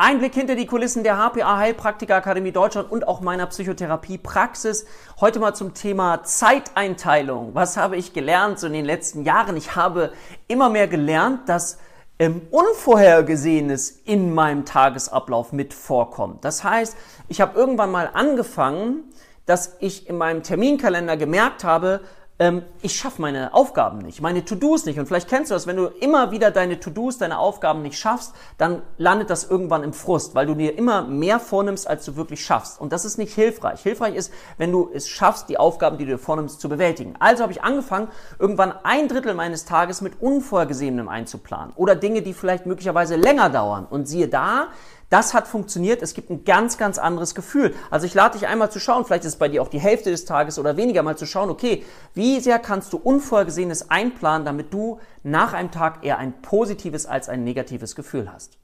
Ein Blick hinter die Kulissen der HPA Heilpraktiker Akademie Deutschland und auch meiner Psychotherapie Praxis. Heute mal zum Thema Zeiteinteilung. Was habe ich gelernt so in den letzten Jahren? Ich habe immer mehr gelernt, dass ähm, Unvorhergesehenes in meinem Tagesablauf mit vorkommt. Das heißt, ich habe irgendwann mal angefangen, dass ich in meinem Terminkalender gemerkt habe, ähm, ich schaffe meine Aufgaben nicht, meine To-Dos nicht. Und vielleicht kennst du das, wenn du immer wieder deine To-Dos, deine Aufgaben nicht schaffst, dann landet das irgendwann im Frust, weil du dir immer mehr vornimmst, als du wirklich schaffst. Und das ist nicht hilfreich. Hilfreich ist, wenn du es schaffst, die Aufgaben, die du dir vornimmst, zu bewältigen. Also habe ich angefangen, irgendwann ein Drittel meines Tages mit Unvorgesehenem einzuplanen. Oder Dinge, die vielleicht möglicherweise länger dauern. Und siehe da, das hat funktioniert. Es gibt ein ganz, ganz anderes Gefühl. Also ich lade dich einmal zu schauen, vielleicht ist es bei dir auch die Hälfte des Tages oder weniger, mal zu schauen, okay, wie sehr kannst du Unvorhergesehenes einplanen, damit du nach einem Tag eher ein positives als ein negatives Gefühl hast.